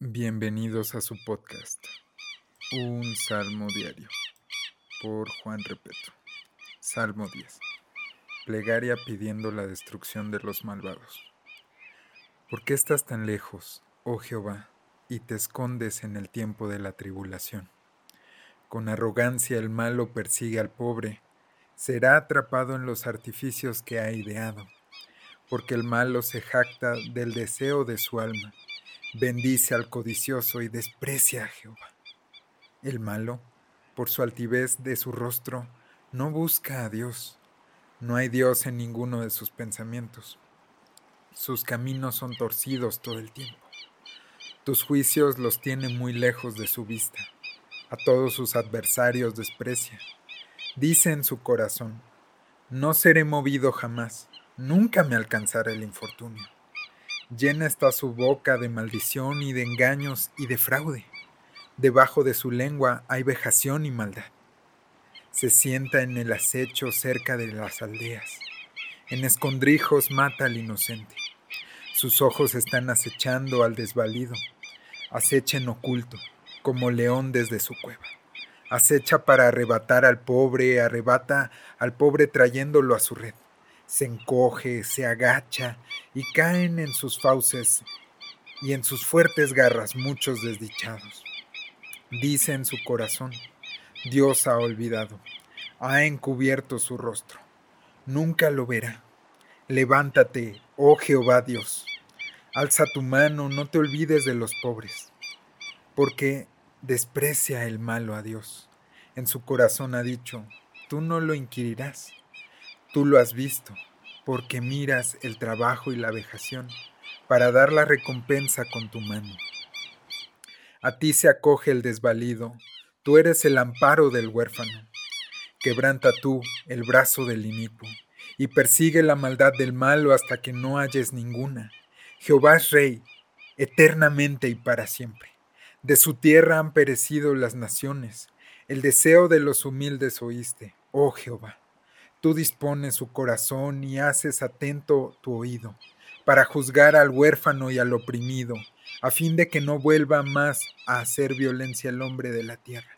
Bienvenidos a su podcast, Un Salmo Diario, por Juan Repeto. Salmo 10. Plegaria pidiendo la destrucción de los malvados. ¿Por qué estás tan lejos, oh Jehová, y te escondes en el tiempo de la tribulación? Con arrogancia el malo persigue al pobre, será atrapado en los artificios que ha ideado, porque el malo se jacta del deseo de su alma bendice al codicioso y desprecia a Jehová. El malo, por su altivez de su rostro, no busca a Dios. No hay Dios en ninguno de sus pensamientos. Sus caminos son torcidos todo el tiempo. Tus juicios los tiene muy lejos de su vista. A todos sus adversarios desprecia. Dice en su corazón, no seré movido jamás, nunca me alcanzará el infortunio. Llena está su boca de maldición y de engaños y de fraude. Debajo de su lengua hay vejación y maldad. Se sienta en el acecho cerca de las aldeas. En escondrijos mata al inocente. Sus ojos están acechando al desvalido. Acecha en oculto, como león desde su cueva. Acecha para arrebatar al pobre, arrebata al pobre trayéndolo a su red se encoge, se agacha y caen en sus fauces y en sus fuertes garras muchos desdichados. Dice en su corazón, Dios ha olvidado, ha encubierto su rostro, nunca lo verá. Levántate, oh Jehová Dios, alza tu mano, no te olvides de los pobres, porque desprecia el malo a Dios. En su corazón ha dicho, tú no lo inquirirás. Tú lo has visto, porque miras el trabajo y la vejación, para dar la recompensa con tu mano. A ti se acoge el desvalido, tú eres el amparo del huérfano. Quebranta tú el brazo del inicuo, y persigue la maldad del malo hasta que no halles ninguna. Jehová es rey, eternamente y para siempre. De su tierra han perecido las naciones, el deseo de los humildes oíste, oh Jehová. Tú dispones su corazón y haces atento tu oído, para juzgar al huérfano y al oprimido, a fin de que no vuelva más a hacer violencia el hombre de la tierra.